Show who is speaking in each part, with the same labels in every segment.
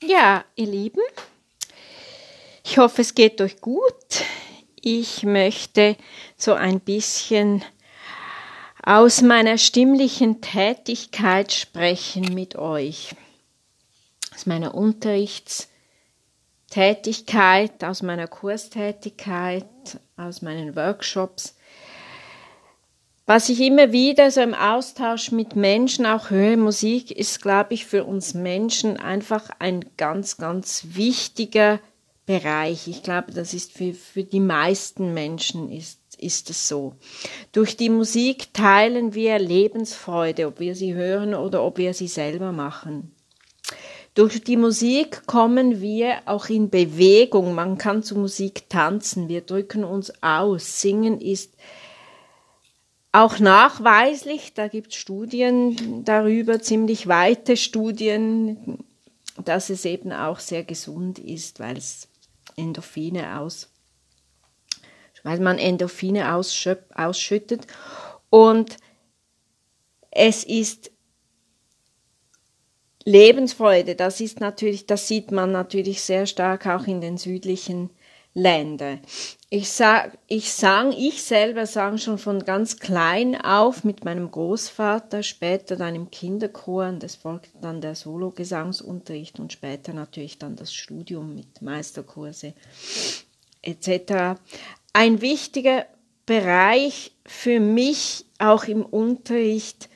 Speaker 1: Ja, ihr Lieben, ich hoffe, es geht euch gut. Ich möchte so ein bisschen aus meiner stimmlichen Tätigkeit sprechen mit euch. Aus meiner Unterrichtstätigkeit, aus meiner Kurstätigkeit, aus meinen Workshops was ich immer wieder so im Austausch mit Menschen auch höre, Musik ist, glaube ich, für uns Menschen einfach ein ganz, ganz wichtiger Bereich. Ich glaube, das ist für, für die meisten Menschen ist, ist es so. Durch die Musik teilen wir Lebensfreude, ob wir sie hören oder ob wir sie selber machen. Durch die Musik kommen wir auch in Bewegung. Man kann zu Musik tanzen. Wir drücken uns aus. Singen ist auch nachweislich, da gibt es Studien darüber, ziemlich weite Studien, dass es eben auch sehr gesund ist, weil es Endorphine aus, weil man Endorphine ausschüttet. Und es ist Lebensfreude, das ist natürlich, das sieht man natürlich sehr stark auch in den südlichen Ländern. Ich sag, ich sang, ich selber sang schon von ganz klein auf mit meinem Großvater, später dann im Kinderchor und es folgte dann der Solo-Gesangsunterricht und später natürlich dann das Studium mit Meisterkurse etc. Ein wichtiger Bereich für mich auch im Unterricht,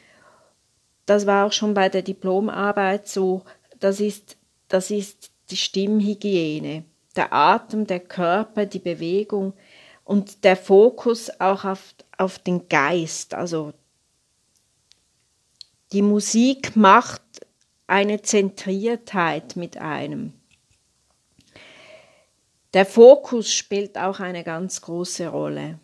Speaker 1: das war auch schon bei der Diplomarbeit so, das ist, das ist die Stimmhygiene der Atem, der Körper, die Bewegung und der Fokus auch auf, auf den Geist. Also die Musik macht eine Zentriertheit mit einem. Der Fokus spielt auch eine ganz große Rolle.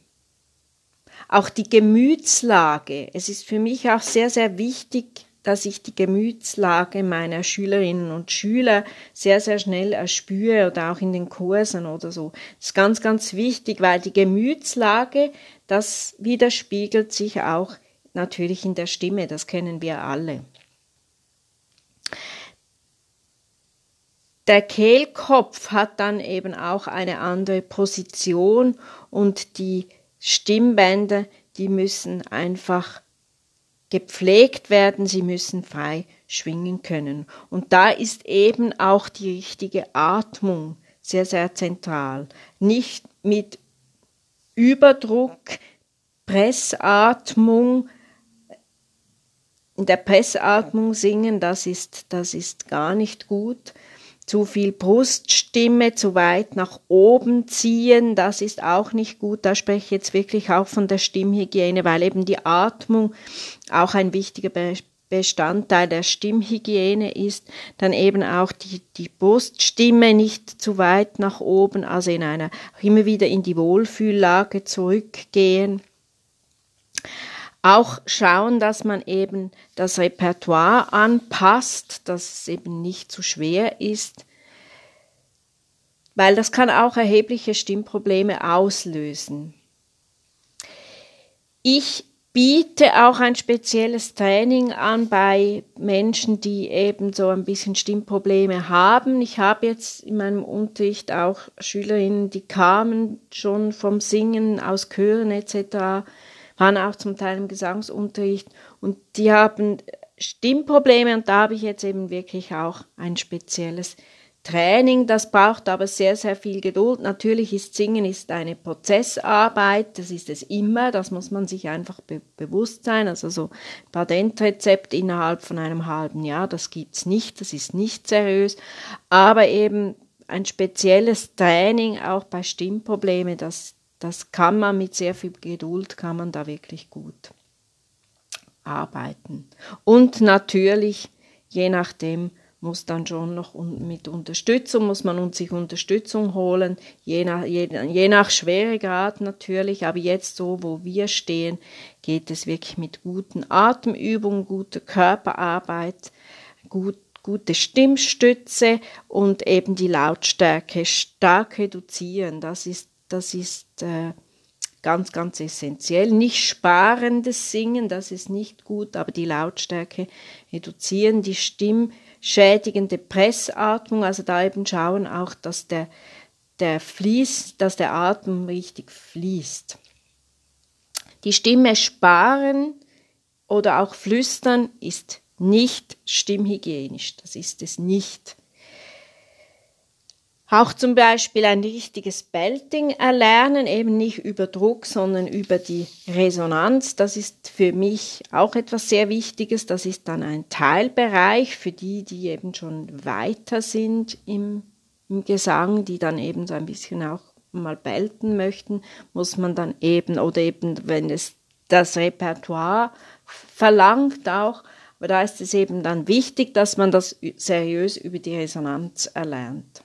Speaker 1: Auch die Gemütslage. Es ist für mich auch sehr, sehr wichtig, dass ich die Gemütslage meiner Schülerinnen und Schüler sehr, sehr schnell erspüre oder auch in den Kursen oder so. Das ist ganz, ganz wichtig, weil die Gemütslage, das widerspiegelt sich auch natürlich in der Stimme, das kennen wir alle. Der Kehlkopf hat dann eben auch eine andere Position und die Stimmbänder, die müssen einfach gepflegt werden, sie müssen frei schwingen können. Und da ist eben auch die richtige Atmung sehr, sehr zentral. Nicht mit Überdruck, Pressatmung, in der Pressatmung singen, das ist, das ist gar nicht gut, zu viel Bruststimme zu weit nach oben ziehen, das ist auch nicht gut. Da spreche ich jetzt wirklich auch von der Stimmhygiene, weil eben die Atmung auch ein wichtiger Bestandteil der Stimmhygiene ist. Dann eben auch die, die Bruststimme nicht zu weit nach oben, also in einer, immer wieder in die Wohlfühllage zurückgehen. Auch schauen, dass man eben das Repertoire anpasst, dass es eben nicht zu schwer ist, weil das kann auch erhebliche Stimmprobleme auslösen. Ich biete auch ein spezielles Training an bei Menschen, die eben so ein bisschen Stimmprobleme haben. Ich habe jetzt in meinem Unterricht auch Schülerinnen, die kamen schon vom Singen aus Chören etc waren auch zum Teil im Gesangsunterricht und die haben Stimmprobleme und da habe ich jetzt eben wirklich auch ein spezielles Training, das braucht aber sehr, sehr viel Geduld. Natürlich ist Singen ist eine Prozessarbeit, das ist es immer, das muss man sich einfach be bewusst sein. Also so ein Patentrezept innerhalb von einem halben Jahr, das gibt's nicht, das ist nicht seriös. Aber eben ein spezielles Training auch bei Stimmproblemen, das, das kann man mit sehr viel Geduld, kann man da wirklich gut arbeiten. Und natürlich, je nachdem, muss dann schon noch mit Unterstützung, muss man sich Unterstützung holen, je nach, je, je nach Schweregrad natürlich, aber jetzt so, wo wir stehen, geht es wirklich mit guten Atemübungen, guter Körperarbeit, gut, gute Stimmstütze und eben die Lautstärke stark reduzieren. Das ist das ist äh, ganz, ganz essentiell. Nicht sparendes Singen, das ist nicht gut, aber die Lautstärke reduzieren, die Stimm, stimmschädigende Pressatmung, also da eben schauen auch, dass der, der fließt, dass der Atem richtig fließt. Die Stimme sparen oder auch flüstern ist nicht stimmhygienisch, das ist es nicht. Auch zum Beispiel ein richtiges Belting erlernen, eben nicht über Druck, sondern über die Resonanz. Das ist für mich auch etwas sehr Wichtiges. Das ist dann ein Teilbereich für die, die eben schon weiter sind im, im Gesang, die dann eben so ein bisschen auch mal belten möchten, muss man dann eben, oder eben, wenn es das Repertoire verlangt auch, aber da ist es eben dann wichtig, dass man das seriös über die Resonanz erlernt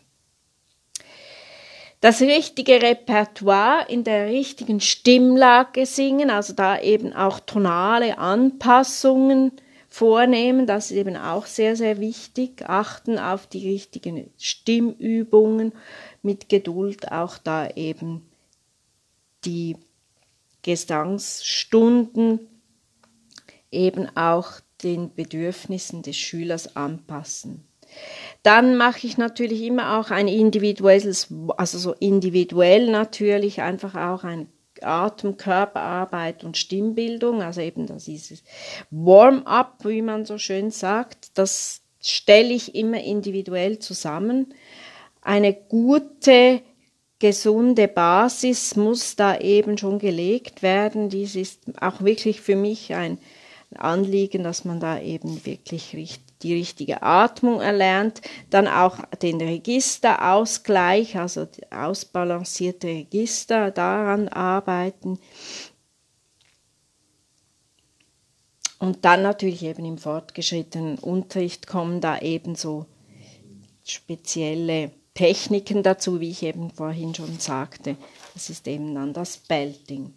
Speaker 1: das richtige Repertoire in der richtigen Stimmlage singen, also da eben auch tonale Anpassungen vornehmen, das ist eben auch sehr, sehr wichtig. Achten auf die richtigen Stimmübungen, mit Geduld auch da eben die Gesangsstunden eben auch den Bedürfnissen des Schülers anpassen. Dann mache ich natürlich immer auch ein individuelles, also so individuell natürlich einfach auch ein Atem, Körperarbeit und Stimmbildung, also eben das ist Warm-up, wie man so schön sagt, das stelle ich immer individuell zusammen. Eine gute, gesunde Basis muss da eben schon gelegt werden. Dies ist auch wirklich für mich ein Anliegen, dass man da eben wirklich die richtige Atmung erlernt, dann auch den Registerausgleich, also ausbalancierte Register, daran arbeiten. Und dann natürlich eben im fortgeschrittenen Unterricht kommen da ebenso spezielle Techniken dazu, wie ich eben vorhin schon sagte. Das ist eben dann das Belting.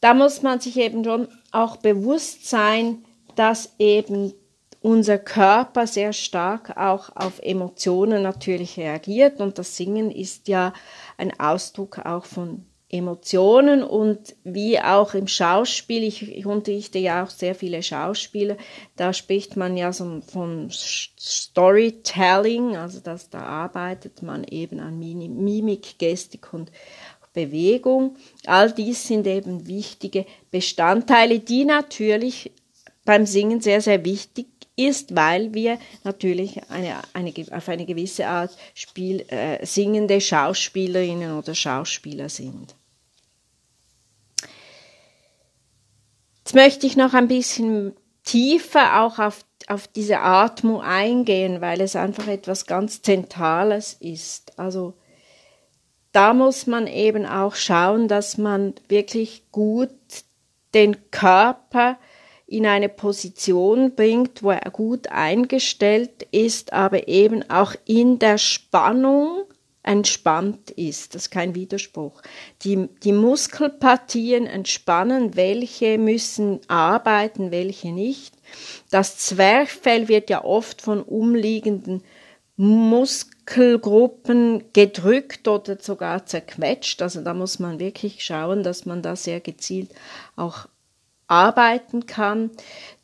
Speaker 1: Da muss man sich eben schon auch bewusst sein, dass eben unser Körper sehr stark auch auf Emotionen natürlich reagiert. Und das Singen ist ja ein Ausdruck auch von Emotionen und wie auch im Schauspiel, ich, ich unterrichte ja auch sehr viele Schauspieler, da spricht man ja so von Storytelling, also dass da arbeitet man eben an Mimik, Gestik und Bewegung. All dies sind eben wichtige Bestandteile, die natürlich beim Singen sehr, sehr wichtig ist, weil wir natürlich eine, eine, auf eine gewisse Art Spiel, äh, singende Schauspielerinnen oder Schauspieler sind. Jetzt möchte ich noch ein bisschen tiefer auch auf, auf diese Atmung eingehen, weil es einfach etwas ganz Zentrales ist. Also da muss man eben auch schauen, dass man wirklich gut den Körper in eine Position bringt, wo er gut eingestellt ist, aber eben auch in der Spannung entspannt ist. Das ist kein Widerspruch. Die, die Muskelpartien entspannen, welche müssen arbeiten, welche nicht. Das Zwerchfell wird ja oft von umliegenden Muskelgruppen gedrückt oder sogar zerquetscht. Also da muss man wirklich schauen, dass man da sehr gezielt auch arbeiten kann.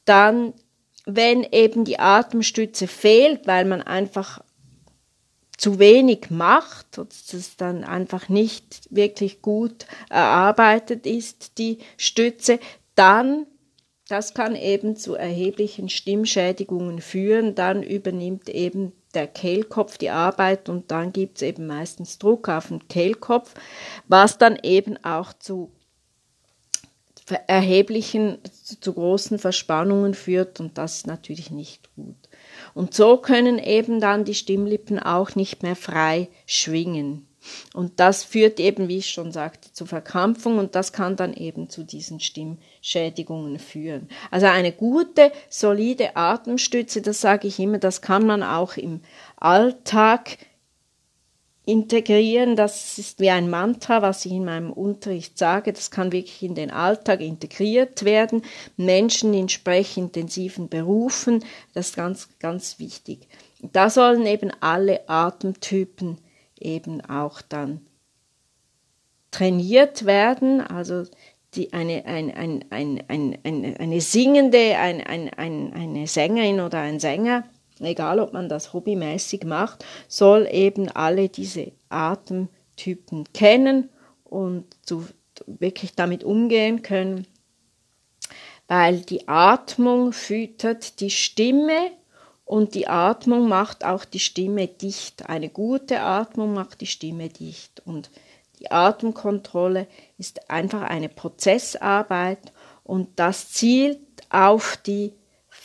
Speaker 1: Dann, wenn eben die Atemstütze fehlt, weil man einfach zu wenig macht, dass es dann einfach nicht wirklich gut erarbeitet ist, die Stütze, dann, das kann eben zu erheblichen Stimmschädigungen führen, dann übernimmt eben der Kehlkopf die Arbeit und dann gibt es eben meistens Druck auf den Kehlkopf, was dann eben auch zu erheblichen, zu großen Verspannungen führt und das ist natürlich nicht gut. Und so können eben dann die Stimmlippen auch nicht mehr frei schwingen. Und das führt eben, wie ich schon sagte, zu Verkrampfung und das kann dann eben zu diesen Stimmschädigungen führen. Also eine gute, solide Atemstütze, das sage ich immer, das kann man auch im Alltag integrieren. Das ist wie ein Mantra, was ich in meinem Unterricht sage. Das kann wirklich in den Alltag integriert werden. Menschen in sprechintensiven Berufen, das ist ganz, ganz wichtig. Da sollen eben alle Atemtypen eben auch dann trainiert werden. Also die eine, ein, ein, ein, ein, eine, eine singende, ein, ein, ein, eine Sängerin oder ein Sänger, egal ob man das hobbymäßig macht, soll eben alle diese Atemtypen kennen und zu, wirklich damit umgehen können, weil die Atmung füttert die Stimme und die Atmung macht auch die Stimme dicht. Eine gute Atmung macht die Stimme dicht und die Atemkontrolle ist einfach eine Prozessarbeit und das zielt auf die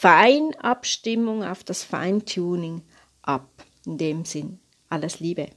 Speaker 1: Feinabstimmung, auf das Feintuning ab. In dem Sinn, alles Liebe.